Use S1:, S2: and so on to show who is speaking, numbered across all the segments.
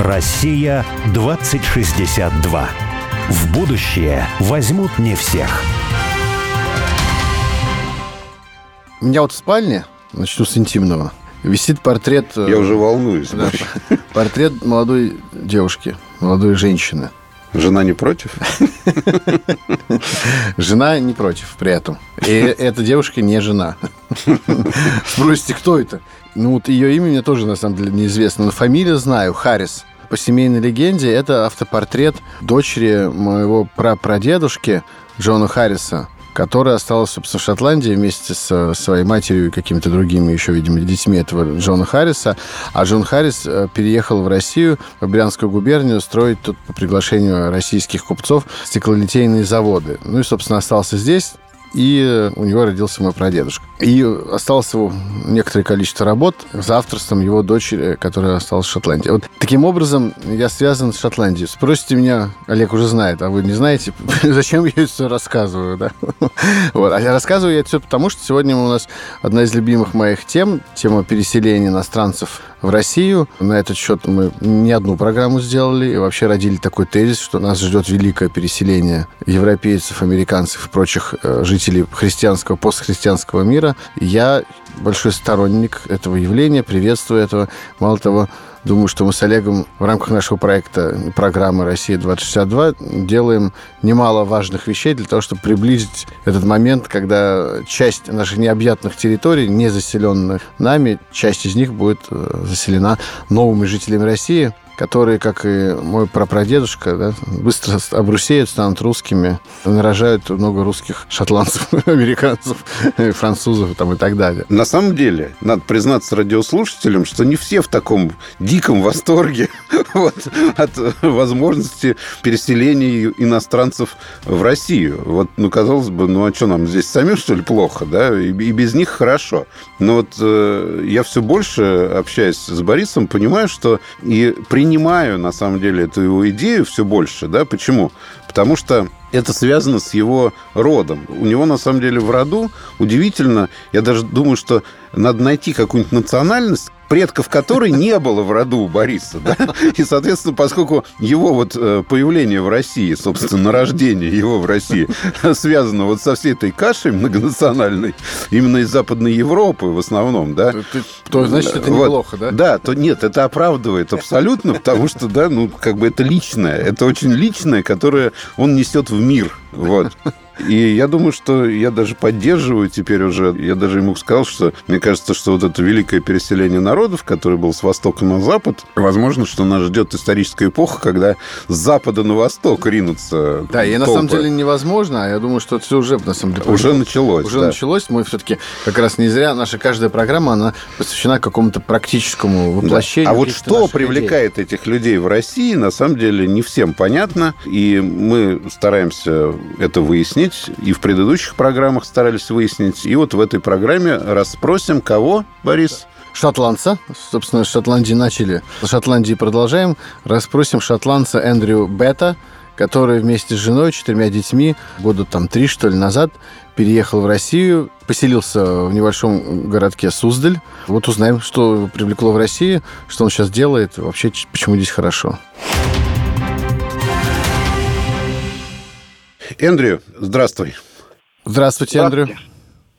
S1: Россия 2062. В будущее возьмут не всех.
S2: У меня вот в спальне, начну с интимного, висит портрет... э,
S3: Я уже волнуюсь.
S2: да, портрет молодой девушки, молодой женщины.
S3: Жена не против?
S2: Жена не против при этом. И эта девушка не жена. Спросите, кто это? Ну, вот ее имя мне тоже, на самом деле, неизвестно. Но фамилию знаю, Харрис. По семейной легенде это автопортрет дочери моего прапрадедушки Джона Харриса, которая осталась, собственно, в Шотландии вместе со своей матерью и какими-то другими еще, видимо, детьми этого Джона Харриса. А Джон Харрис э, переехал в Россию, в Брянскую губернию, строить тут по приглашению российских купцов стеклолитейные заводы. Ну и, собственно, остался здесь, и у него родился мой прадедушка. И осталось его некоторое количество работ за авторством его дочери, которая осталась в Шотландии. Вот таким образом я связан с Шотландией. Спросите меня, Олег уже знает, а вы не знаете, зачем я это все рассказываю, да? Вот. А я рассказываю я это все потому, что сегодня у нас одна из любимых моих тем, тема переселения иностранцев в Россию. На этот счет мы не одну программу сделали и вообще родили такой тезис, что нас ждет великое переселение европейцев, американцев и прочих э, жителей христианского, постхристианского мира. Я большой сторонник этого явления, приветствую этого. Мало того, Думаю, что мы с Олегом в рамках нашего проекта программы «Россия-2062» делаем немало важных вещей для того, чтобы приблизить этот момент, когда часть наших необъятных территорий, не заселенных нами, часть из них будет э, заселена новыми жителями России, которые, как и мой прапрадедушка, да, быстро обрусеют, станут русскими, нарожают много русских шотландцев, американцев, французов там, и так далее.
S3: На самом деле, надо признаться радиослушателям, что не все в таком диком восторге вот, от возможности переселения иностранцев в Россию. Вот, ну, казалось бы, ну, а что нам здесь самим, что ли, плохо, да? И, и без них хорошо. Но вот э, я все больше, общаясь с Борисом, понимаю, что и принимаю, на самом деле, эту его идею все больше, да? Почему? Потому что это связано с его родом. У него, на самом деле, в роду удивительно, я даже думаю, что надо найти какую-нибудь национальность, предков которой не было в роду у Бориса. Да? И, соответственно, поскольку его вот э, появление в России, собственно, рождение его в России связано вот со всей этой кашей многонациональной, именно из Западной Европы в основном, да?
S2: То, значит, это
S3: вот,
S2: неплохо, да?
S3: Да, то нет, это оправдывает абсолютно, потому что, да, ну, как бы это личное, это очень личное, которое он несет в мир, вот. И я думаю, что я даже поддерживаю теперь уже. Я даже ему сказал, что мне кажется, что вот это великое переселение народов, которое было с востока на запад, возможно, что нас ждет историческая эпоха, когда с запада на восток ринутся
S2: Да, и на самом деле невозможно, а я думаю, что это все уже, на самом деле,
S3: Уже началось,
S2: Уже
S3: да.
S2: началось. Мы все-таки как раз не зря, наша каждая программа, она посвящена какому-то практическому
S3: Да.
S2: воплощению.
S3: А вот что привлекает этих людей в России, на самом деле не всем понятно. И мы стараемся это выяснить. И в предыдущих программах старались выяснить. И вот в этой программе расспросим кого, Борис?
S2: Шотландца. Собственно, с Шотландии начали. С Шотландии продолжаем. Расспросим шотландца Эндрю Бета, который вместе с женой, четырьмя детьми, года там три, что ли, назад переехал в Россию, поселился в небольшом городке Суздаль. Вот узнаем, что привлекло в России, что он сейчас делает, вообще почему здесь хорошо.
S3: Эндрю, здравствуй.
S2: Здравствуйте, Эндрю.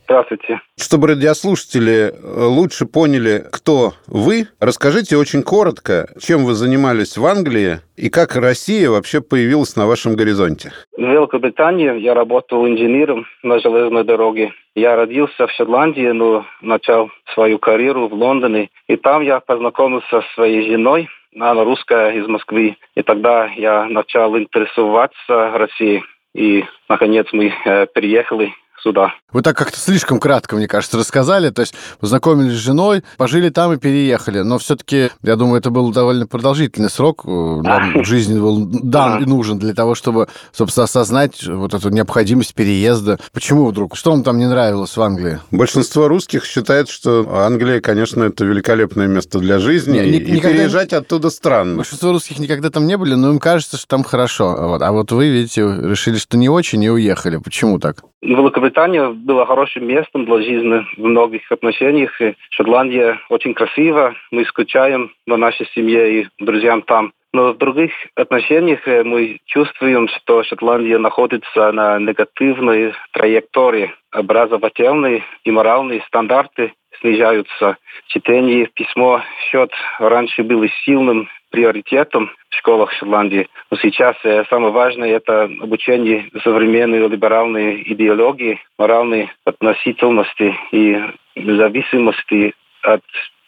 S4: Здравствуйте.
S3: Чтобы радиослушатели э, лучше поняли, кто вы, расскажите очень коротко, чем вы занимались в Англии и как Россия вообще появилась на вашем горизонте.
S4: В Великобритании я работал инженером на железной дороге. Я родился в Шотландии, но начал свою карьеру в Лондоне. И там я познакомился с своей женой, она русская из Москвы. И тогда я начал интересоваться Россией. И, наконец, мы э, переехали сюда.
S2: Вы так как-то слишком кратко, мне кажется, рассказали. То есть познакомились с женой, пожили там и переехали. Но все-таки, я думаю, это был довольно продолжительный срок. Нам жизни был дан и нужен для того, чтобы, собственно, осознать вот эту необходимость переезда. Почему вдруг? Что вам там не нравилось в Англии?
S3: Большинство русских считает, что Англия, конечно, это великолепное место для жизни,
S2: Не,
S3: и
S2: никогда-
S3: переезжать оттуда странно.
S2: Большинство русских никогда там не были, но им кажется, что там хорошо. Вот. А вот вы, видите, решили, что не очень, и уехали. Почему так?
S4: В Великобритания была хорошим местом для жизни в многих отношениях. И Шотландия очень красиво. Мы скучаем на нашей семье и друзьям там. Но в других отношениях э, мы чувствуем, что Шотландия находится на негативной траектории. Образовательные и моральные стандарты снижаются. Чтение письмо счет раньше было сильным приоритетом в школах Шотландии. Но сейчас э, самое важное – это обучение современной либеральной идеологии, моральной относительности и зависимости от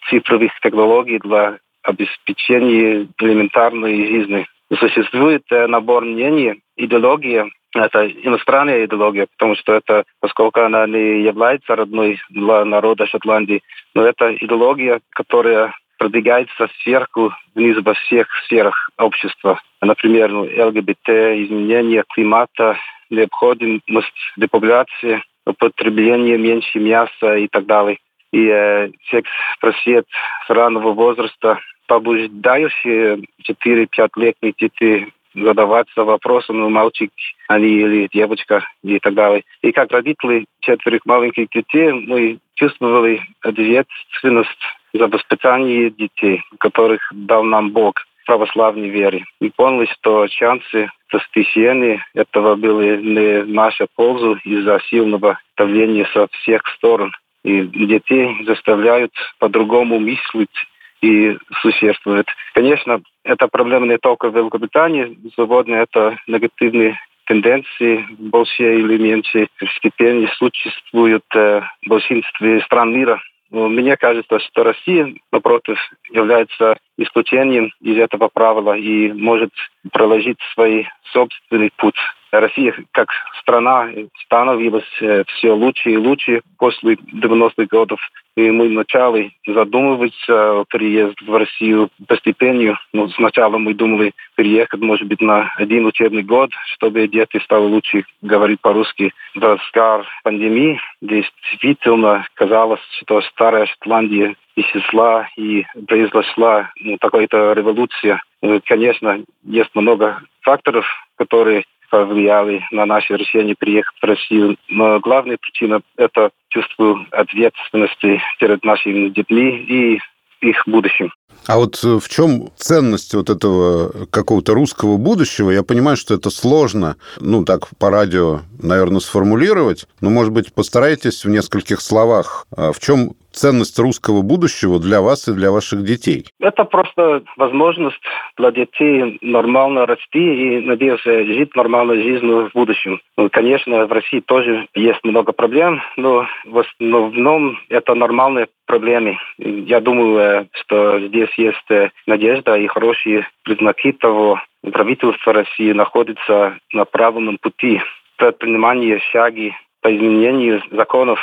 S4: цифровых технологий для обеспечения элементарной жизни. Существует э, набор мнений, идеология, это иностранная идеология, потому что это, поскольку она не является родной для народа Шотландии, но это идеология, которая продвигается сверху вниз во всех сферах общества. Например, ну, ЛГБТ, изменение климата, необходимость депопуляции, употребление меньше мяса и так далее. И э, секс-просвет с раннего возраста, побуждающие 4-5-летних детей задаваться вопросом, ну, мальчик они или девочка и так далее. И как родители четверых маленьких детей мы чувствовали ответственность за воспитание детей, которых дал нам Бог в православной вере. И поняли, что шансы достижения этого были не в нашу пользу из-за сильного давления со всех сторон. И детей заставляют по-другому мыслить и существует. Конечно, эта проблема не только в Великобритании. Сегодня это негативные тенденции в большей или меньшей степени существуют в большинстве стран мира. Но мне кажется, что Россия, напротив, является исключением из этого правила и может проложить свой собственный путь. Россия как страна становилась все лучше и лучше после 90-х годов. И мы вначале задумываться о переезде в Россию постепенно. Но сначала мы думали переехать, может быть, на один учебный год, чтобы дети стали лучше говорить по-русски. В разгар пандемии действительно казалось, что старая Шотландия исчезла и произошла ну, такая-то революция. Конечно, есть много факторов, которые повлияли на наше решение приехать в Россию. Но главная причина – это чувство ответственности перед нашими детьми и их будущим.
S3: А вот э, в чем ценность вот этого какого-то русского будущего? Я понимаю, что это сложно, ну, так по радио, наверное, сформулировать, но, может быть, постарайтесь в нескольких словах. А в чем ценность русского будущего для вас и для ваших детей?
S4: Это просто возможность для детей нормально расти и, надеюсь, жить нормальной жизнью в будущем. Ну, конечно, в России тоже есть много проблем, но в основном это нормальные проблемы. Я думаю, что здесь есть надежда и хорошие признаки того, правительство России находится на правильном пути предпринимание шаги по изменению законов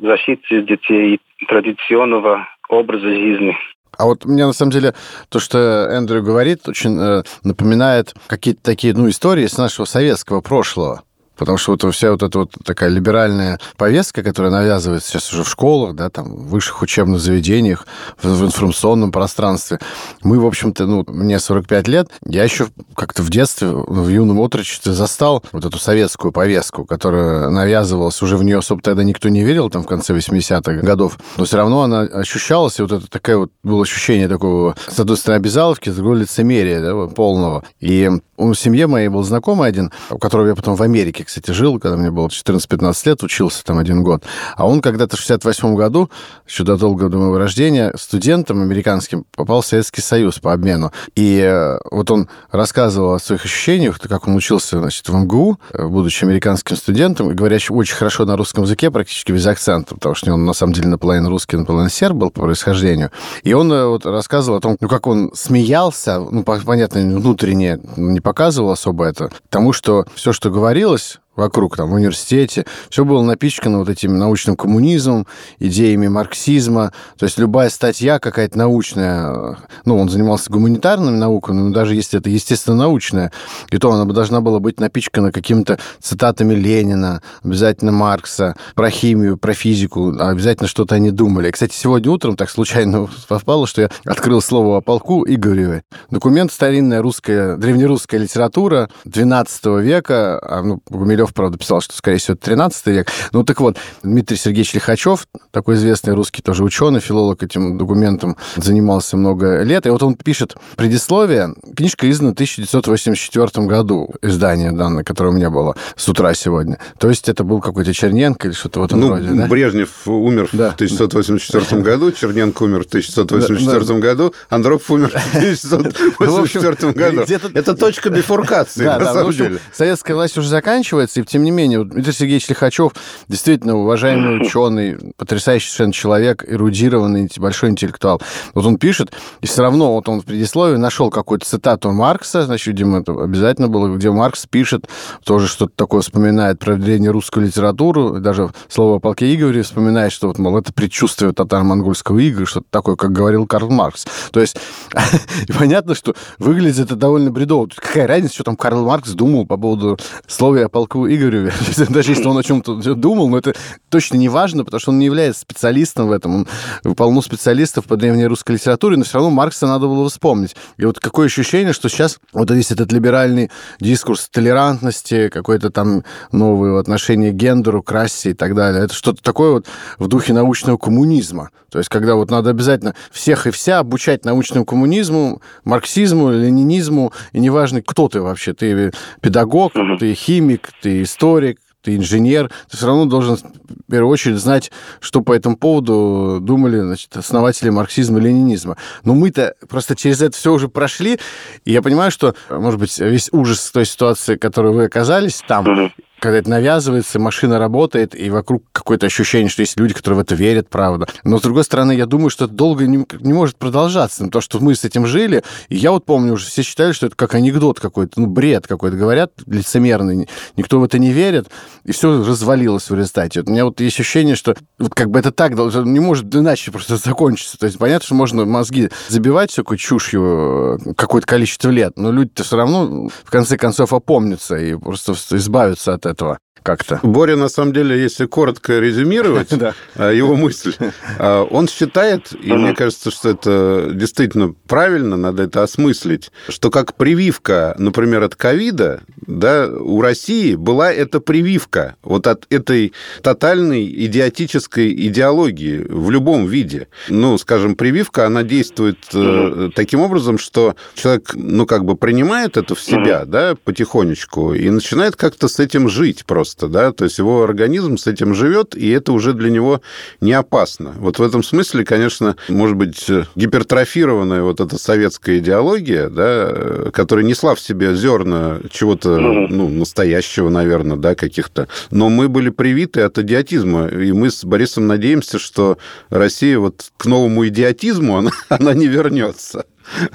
S4: защиты детей традиционного образа жизни.
S2: А вот мне на самом деле то, что Эндрю говорит, очень э, напоминает какие-то такие ну, истории с нашего советского прошлого. Потому что вот вся вот эта вот такая либеральная повестка, которая навязывается сейчас уже в школах, да, там, в высших учебных заведениях, в, в информационном пространстве. Мы, в общем-то, ну, мне 45 лет, я еще как-то в детстве, в юном отрочестве застал вот эту советскую повестку, которая навязывалась, уже в нее особо тогда никто не верил, там, в конце 80-х годов, но все равно она ощущалась, и вот это такое вот было ощущение такого, с одной стороны, обязаловки, с другой лицемерия, да, полного. И у семьи моей был знакомый один, у которого я потом в Америке, кстати, жил, когда мне было 14-15 лет, учился там один год. А он когда-то в 68 году, еще до долгого до моего рождения, студентом американским попал в Советский Союз по обмену. И э, вот он рассказывал о своих ощущениях, как он учился, значит, в МГУ, э, будучи американским студентом, и говорящим очень хорошо на русском языке, практически без акцента, потому что он на самом деле наполовину русский, наполовину серб был по происхождению. И он э, вот рассказывал о том, ну, как он смеялся, ну, понятно, внутренне не показывал особо это, тому, что все, что говорилось, вокруг, там, в университете. Все было напичкано вот этим научным коммунизмом, идеями марксизма. То есть любая статья какая-то научная, ну, он занимался гуманитарными науками, но даже если это естественно-научная, и то она должна была быть напичкана какими-то цитатами Ленина, обязательно Маркса, про химию, про физику, обязательно что-то они думали. Кстати, сегодня утром так случайно попало, что я открыл слово о полку Игореве. Документ старинная русская, древнерусская литература 12 века, а, ну, Киселев, правда, писал, что, скорее всего, это 13 век. Ну, так вот, Дмитрий Сергеевич Лихачев, такой известный русский тоже ученый, филолог этим документом занимался много лет. И вот он пишет предисловие. Книжка издана в 1984 году, издание данное, которое у меня было с утра сегодня. То есть это был какой-то Черненко или что-то в этом
S3: ну,
S2: роде, да?
S3: Брежнев умер да. в 1984 году, Черненко умер в 1984 году, Андропов умер в 1984 году. Это точка бифуркации, на самом деле.
S2: Советская власть уже заканчивается, и тем не менее, Дмитрий Сергеевич Лихачев действительно уважаемый ученый, потрясающий совершенно человек, эрудированный, большой интеллектуал. Вот он пишет, и все равно вот он в предисловии нашел какую-то цитату Маркса, значит, видимо, это обязательно было, где Маркс пишет, тоже что-то такое вспоминает про древнерусскую литературу, даже слово о полке Игореве вспоминает, что вот, мол, это предчувствие татаро-монгольского игры, что-то такое, как говорил Карл Маркс. То есть понятно, что выглядит это довольно бредово. Какая разница, что там Карл Маркс думал по поводу слова о полку Игореве? Даже если он о чем-то думал, но это точно не важно, потому что он не является специалистом в этом. Он полно специалистов по древней русской литературе, но все равно Маркса надо было вспомнить. И вот какое ощущение, что сейчас вот весь этот либеральный дискурс толерантности, какое-то там новое отношение к гендеру, к расе и так далее, это что-то такое вот в духе научного коммунизма. То есть когда вот надо обязательно всех и вся обучать научному коммунизму, марксизму, ленинизму, и неважно, кто ты вообще, ты педагог, ты химик, ты историк, ты инженер, ты все равно должен в первую очередь знать, что по этому поводу думали значит, основатели марксизма и ленинизма. Но мы-то просто через это все уже прошли, и я понимаю, что, может быть, весь ужас той ситуации, в которой вы оказались там, когда это навязывается, машина работает, и вокруг какое-то ощущение, что есть люди, которые в это верят, правда. Но, с другой стороны, я думаю, что это долго не, не может продолжаться. То, что мы с этим жили, и я вот помню, уже все считали, что это как анекдот какой-то, ну, бред какой-то, говорят, лицемерный, никто в это не верит, и все развалилось в результате. Вот у меня вот есть ощущение, что вот как бы это так должно, не может иначе просто закончиться. То есть понятно, что можно мозги забивать всякой чушью э, какое-то количество лет, но люди-то все равно в конце концов опомнятся и просто избавятся от этого этого как-то.
S3: Боря, на самом деле, если коротко резюмировать а, его мысль, а, он считает, и мне кажется, что это действительно правильно, надо это осмыслить, что как прививка, например, от ковида, да, у России была эта прививка вот от этой тотальной идиотической идеологии в любом виде. Ну, скажем, прививка, она действует э, таким образом, что человек, ну, как бы принимает это в себя, да, потихонечку, и начинает как-то с этим жить просто просто, да, то есть его организм с этим живет, и это уже для него не опасно. Вот в этом смысле, конечно, может быть, гипертрофированная вот эта советская идеология, да, которая несла в себе зерна чего-то, ну, настоящего, наверное, да, каких-то, но мы были привиты от идиотизма, и мы с Борисом надеемся, что Россия вот к новому идиотизму, она, она не вернется.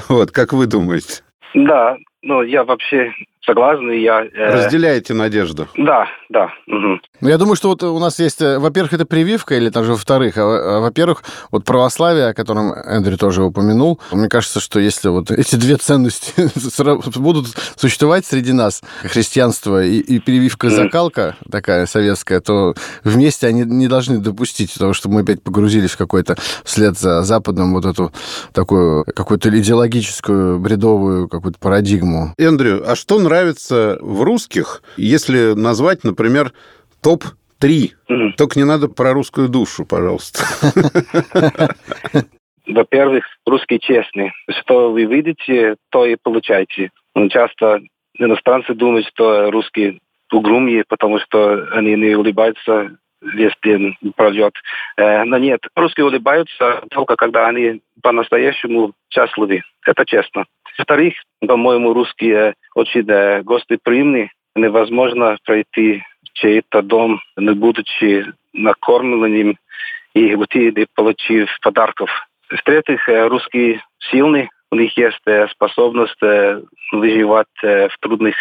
S3: Вот, как вы думаете?
S4: Да, ну, я вообще согласен, и я...
S3: Э... Разделяете надежду?
S4: Да, да. Угу.
S2: Ну, я думаю, что вот у нас есть, э, во-первых, это прививка, или даже во-вторых, а, а, во-первых, вот православие, о котором Эндрю тоже упомянул, мне кажется, что если вот эти две ценности будут существовать среди нас, христианство и, и прививка-закалка такая советская, то вместе они не должны допустить того, чтобы мы опять погрузились в какой-то вслед за Западом вот эту такую какую-то идеологическую бредовую какую-то парадигму.
S3: Эндрю, а что нравится в русских, если назвать, например, топ-3. Mm-hmm. Только не надо про русскую душу, пожалуйста.
S4: Во-первых, русские честные. Что вы видите, то и получаете. Ну, часто иностранцы думают, что русские угрюмые, потому что они не улыбаются весь день пройдет. Э, но нет, русские улыбаются только когда они по-настоящему счастливы. Это честно. Во-вторых, по-моему, русские очень гостеприимные. Невозможно пройти чей-то дом, не будучи накормленным и уйти, не получив подарков. В-третьих, э, русские сильные, у них есть э, способность э, выживать в трудных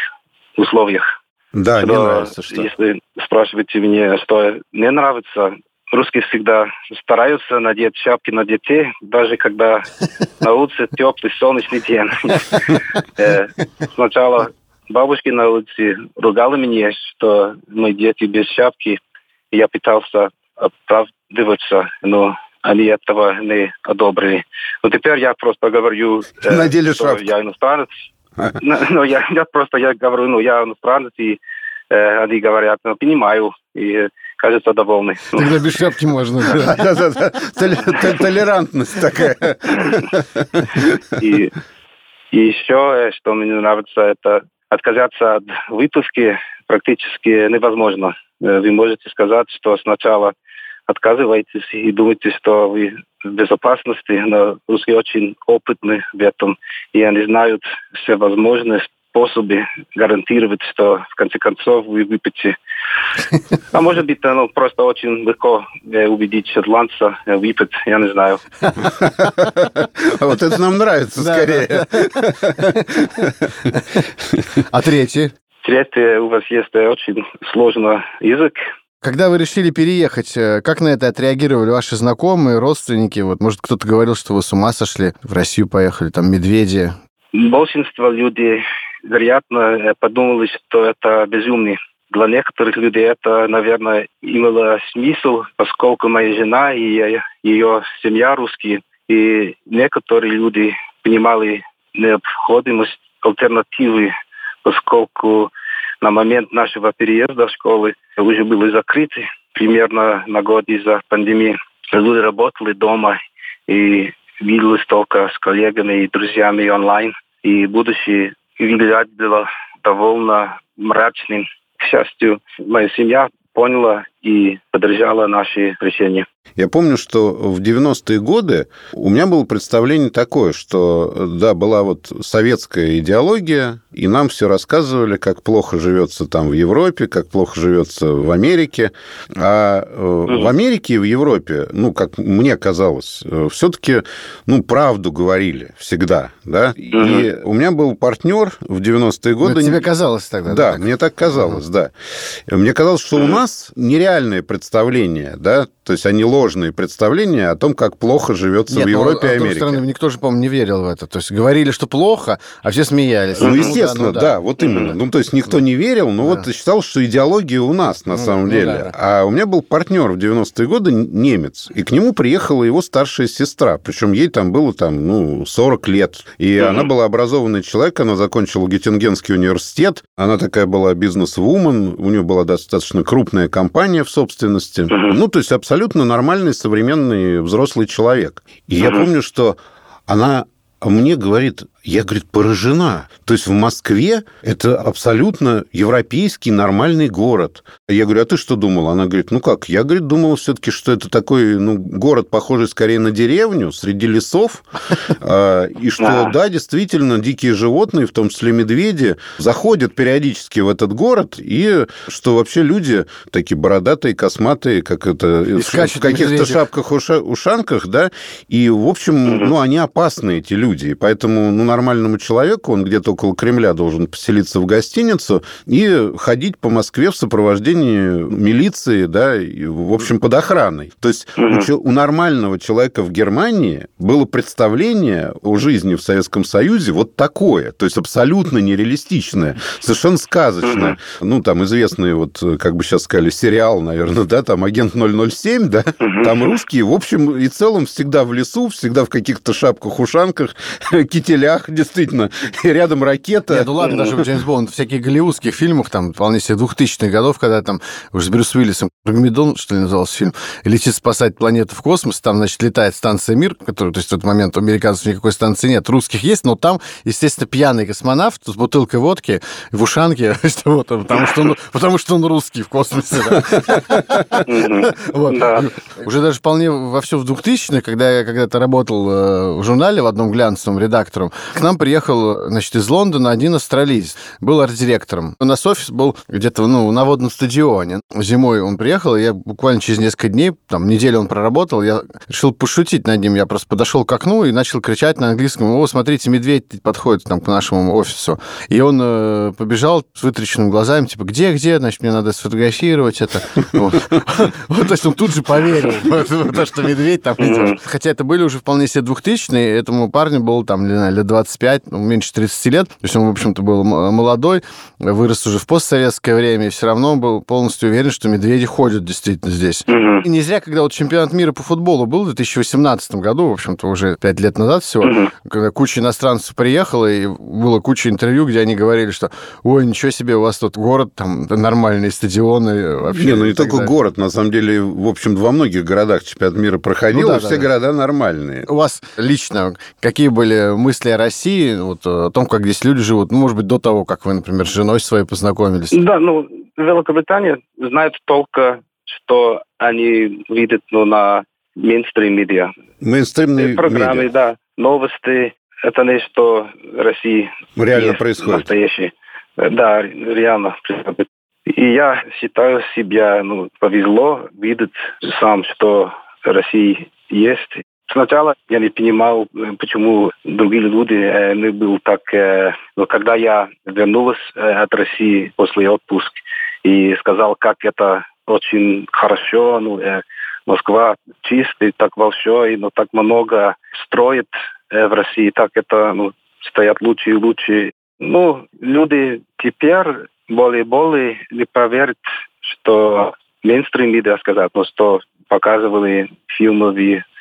S4: условиях.
S3: Да, что, не нравится что.
S4: Если спрашиваете меня, что не нравится, русские всегда стараются надеть шапки на детей, даже когда на улице теплый солнечный день. Сначала бабушки на улице ругали меня, что мои дети без шапки. Я пытался оправдываться, но они этого не одобрили. Но теперь я просто говорю,
S3: э, Надели что шапку.
S4: я иностранец. Но, но я, я просто я говорю, ну, я иностранец, и э, они говорят, ну, понимаю, и кажется довольны.
S2: Тогда без шапки можно.
S3: Толерантность такая.
S4: И, и еще, что мне нравится, это отказаться от выпуски практически невозможно. Вы можете сказать, что сначала отказываетесь и думаете, что вы безопасности, но русские очень опытны в этом, и они знают все возможные способы гарантировать, что в конце концов вы выпьете. А может быть, ну, просто очень легко э, убедить шотландца э, выпить, я не знаю.
S3: Вот это нам нравится скорее.
S2: А третий?
S4: Третий, у вас есть очень сложный язык,
S2: когда вы решили переехать, э, как на это отреагировали ваши знакомые, родственники? Вот, может, кто-то говорил, что вы с ума сошли, в Россию поехали, там, медведи?
S4: Большинство людей, вероятно, подумали, что это безумный. Для некоторых людей это, наверное, имело смысл, поскольку моя жена и ее семья русские, и некоторые люди понимали необходимость альтернативы, поскольку на момент нашего переезда в школы уже были закрыты примерно на год из-за пандемии. Люди работали дома и виделись только с коллегами и друзьями онлайн. И будущее выглядело довольно мрачным. К счастью, моя семья поняла и поддержала наши решения.
S3: Я помню, что в 90-е годы у меня было представление такое, что, да, была вот советская идеология, и нам все рассказывали, как плохо живется там в Европе, как плохо живется в Америке. А mm в Америке и в Европе, ну, как мне казалось, э, все-таки, ну, правду говорили всегда, да. И у меня был партнер в 90-е годы.
S2: Но тебе казалось тогда?
S3: Да, да мне так казалось, да. Мне казалось, что у нас нереальное представление, да, то есть они ложные представления о том, как плохо живется Нет, в ну, Европе
S2: но,
S3: и Америке.
S2: Стороны, никто же, по-моему, не верил в это. То есть говорили, что плохо, а все смеялись.
S3: Ну, естественно, ну, да, ну, да. да, вот именно. Ну, то есть никто не верил, но да. вот считал, что идеология у нас на ну, самом ну, деле. Да. А у меня был партнер в 90-е годы немец, и к нему приехала его старшая сестра, причем ей там было там, ну, 40 лет. И mm-hmm. она была образованный человек, она закончила Геттингенский университет, она такая была бизнес-вумен, у нее была достаточно крупная компания в собственности. Mm-hmm. Ну, то есть абсолютно абсолютно нормальный современный взрослый человек. И я помню, что она мне говорит, я, говорит, поражена. То есть в Москве это абсолютно европейский нормальный город. Я говорю, а ты что думала? Она говорит, ну как? Я, говорит, думала все-таки, что это такой ну, город, похожий скорее на деревню, среди лесов. А, и что, да, действительно, дикие животные, в том числе медведи, заходят периодически в этот город, и что вообще люди такие бородатые, косматые, как это, в каких-то шапках-ушанках, да, и, в общем, ну, они опасные, эти люди. Поэтому, ну, нормальному человеку, он где-то около Кремля должен поселиться в гостиницу и ходить по Москве в сопровождении милиции, да, и, в общем, под охраной. То есть у, у нормального человека в Германии было представление о жизни в Советском Союзе вот такое, то есть абсолютно нереалистичное, совершенно сказочное. Ну, там известный, вот, как бы сейчас сказали, сериал, наверное, да, там «Агент 007», да, там русские, в общем и целом, всегда в лесу, всегда в каких-то шапках-ушанках, кителях, действительно, и рядом ракета.
S2: Нет, ну ладно, даже в Джеймс Бонд, в всяких голливудских фильмах, там, вполне себе 2000-х годов, когда там уже с Брюс Уиллисом, Армагеддон, что ли, назывался фильм, летит спасать планету в космос, там, значит, летает станция «Мир», которая, то есть в тот момент у американцев никакой станции нет, русских есть, но там, естественно, пьяный космонавт с бутылкой водки в ушанке, вот, потому, что он, потому что он русский в космосе. Уже даже вполне во все в 2000-х, когда я когда-то работал э, в журнале в одном глянцевом редактором, к нам приехал, значит, из Лондона один австралиец. Был арт-директором. У нас офис был где-то, ну, на водном стадионе. Зимой он приехал, и я буквально через несколько дней, там, неделю он проработал, я решил пошутить над ним. Я просто подошел к окну и начал кричать на английском, о, смотрите, медведь подходит там к нашему офису. И он э, побежал с вытрященными глазами, типа, где, где, значит, мне надо сфотографировать это. Вот, то есть он тут же поверил то, что медведь там идет. Хотя это были уже вполне себе двухтысячные, этому парню было там, не знаю, лет 25, ну, меньше 30 лет. То есть он, в общем-то, был молодой, вырос уже в постсоветское время, и все равно был полностью уверен, что медведи ходят действительно здесь. Угу. И не зря, когда вот чемпионат мира по футболу был в 2018 году, в общем-то, уже 5 лет назад всего, угу. когда куча иностранцев приехала, и было куча интервью, где они говорили, что ой, ничего себе, у вас тут город, там нормальные стадионы.
S3: Вообще, не, ну не только далее. город, на самом деле, в общем, во многих городах чемпионат мира проходил, ну, да, все да, города да. нормальные.
S2: У вас лично какие были мысли о России, вот, о том, как здесь люди живут, ну, может быть, до того, как вы, например, с женой своей познакомились?
S4: Да, ну, Великобритания знает только, что они видят ну, на мейнстрим медиа.
S3: Мейнстримные
S4: программы,
S3: медиа.
S4: да, новости. Это не что России
S3: реально происходит.
S4: Настоящий. Да, реально происходит. И я считаю себя, ну, повезло видеть сам, что Россия есть. Сначала я не понимал, почему другие люди э, не был так... Э, но когда я вернулась э, от России после отпуска и сказал, как это очень хорошо, ну, э, Москва чистый, так большой, но так много строит э, в России, так это ну, стоят лучше и лучше. Ну, люди теперь более-более не поверят, что мейнстрим медиа сказать, но что показывали фильмы,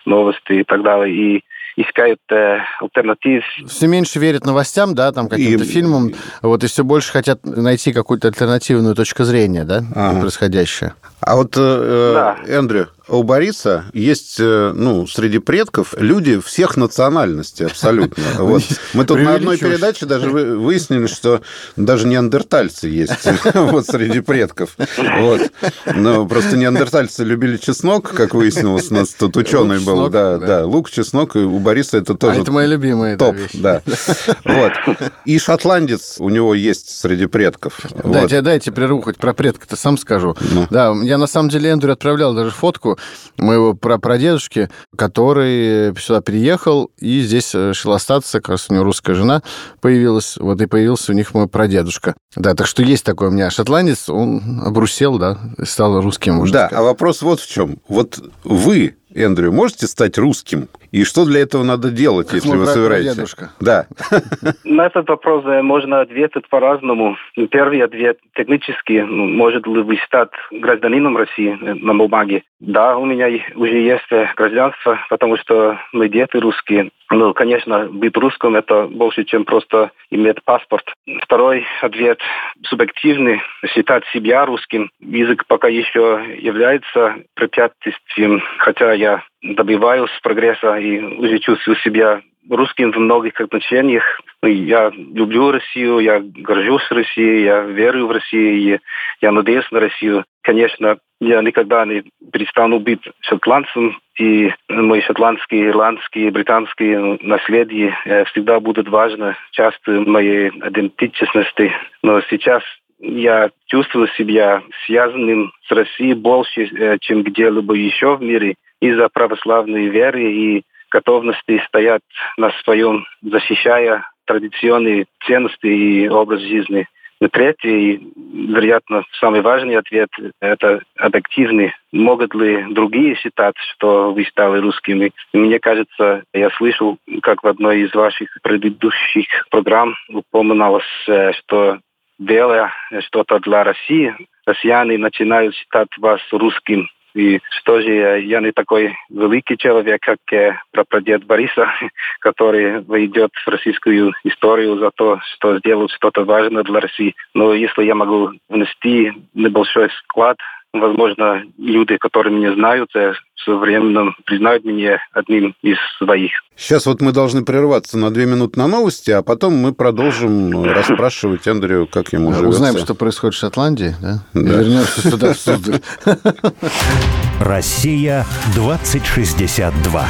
S4: новости и так далее. И искают э, альтернатив.
S2: Все меньше верят новостям, да, там каким-то и... фильмам, вот, и все больше хотят найти какую-то альтернативную точку зрения, да, ага. происходящее.
S3: А вот, э, да. Эндрю, у Бориса есть, э, ну, среди предков люди всех национальностей абсолютно. Вот. Мы тут на одной передаче даже выяснили, что даже неандертальцы есть вот среди предков. Вот. Но просто неандертальцы любили чеснок, как выяснилось, у нас тут ученый был. Да, да, лук, чеснок, и у Бориса это тоже... А
S2: это мои любимые
S3: топ, да. Вот. И шотландец у него есть среди предков.
S2: Дайте, дайте прерву, хоть про предка-то сам скажу. Ну. Да, я на самом деле Эндрю отправлял даже фотку моего прадедушки, который сюда приехал и здесь решил остаться, как раз у него русская жена появилась, вот и появился у них мой прадедушка. Да, так что есть такой у меня шотландец, он обрусел, да, стал русским.
S3: Да, сказать. а вопрос вот в чем. Вот вы Эндрю, можете стать русским? И что для этого надо делать, как если вы собираетесь?
S2: Дедушка.
S3: Да.
S4: На этот вопрос э, можно ответить по-разному. Первый ответ технически, ну, может ли вы стать гражданином России э, на бумаге? Да, у меня уже есть э, гражданство, потому что мы дети русские. Ну, конечно, быть русским – это больше, чем просто иметь паспорт. Второй ответ субъективный. Считать себя русским. Язык пока еще является препятствием, хотя я добиваюсь прогресса и уже чувствую себя русским в многих отношениях. Я люблю Россию, я горжусь Россией, я верю в Россию, и я надеюсь на Россию. Конечно, я никогда не перестану быть шотландцем, и мои шотландские, ирландские, британские наследия э, всегда будут важны, частью моей идентичности. Но сейчас я чувствую себя связанным с Россией больше, э, чем где-либо еще в мире из-за православной веры и готовности стоять на своем, защищая традиционные ценности и образ жизни. И третий, вероятно, самый важный ответ – это объективный. Могут ли другие считать, что вы стали русскими? Мне кажется, я слышал, как в одной из ваших предыдущих программ упоминалось, э, что делая что-то для России, россияне начинают считать вас русским. И что же я не такой великий человек, как прапрадед Бориса, который войдет в российскую историю за то, что сделал что-то важное для России. Но если я могу внести небольшой вклад Возможно, люди, которые меня знают, э, со временем признают меня одним из своих.
S3: Сейчас вот мы должны прерваться на две минуты на новости, а потом мы продолжим расспрашивать Эндрю, как ему живется.
S2: Узнаем, что происходит в Шотландии, да? да. И вернемся сюда, в Суздаль.
S1: Россия 2062.